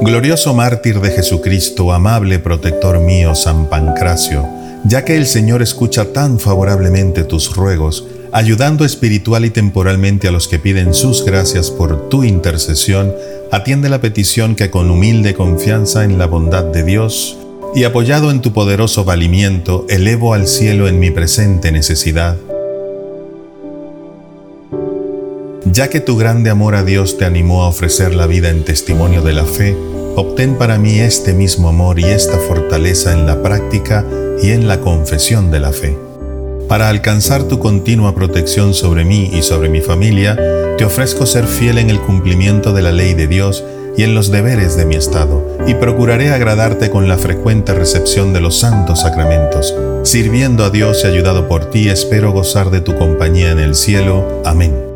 Glorioso mártir de Jesucristo, amable protector mío, San Pancracio, ya que el Señor escucha tan favorablemente tus ruegos, ayudando espiritual y temporalmente a los que piden sus gracias por tu intercesión, atiende la petición que con humilde confianza en la bondad de Dios y apoyado en tu poderoso valimiento, elevo al cielo en mi presente necesidad. Ya que tu grande amor a Dios te animó a ofrecer la vida en testimonio de la fe, obtén para mí este mismo amor y esta fortaleza en la práctica y en la confesión de la fe. Para alcanzar tu continua protección sobre mí y sobre mi familia, te ofrezco ser fiel en el cumplimiento de la ley de Dios y en los deberes de mi Estado, y procuraré agradarte con la frecuente recepción de los santos sacramentos. Sirviendo a Dios y ayudado por ti, espero gozar de tu compañía en el cielo. Amén.